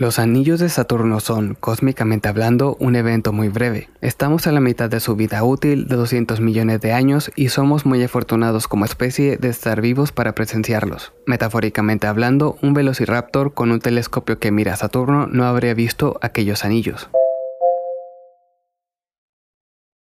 Los anillos de Saturno son, cósmicamente hablando, un evento muy breve. Estamos a la mitad de su vida útil de 200 millones de años y somos muy afortunados como especie de estar vivos para presenciarlos. Metafóricamente hablando, un velociraptor con un telescopio que mira a Saturno no habría visto aquellos anillos.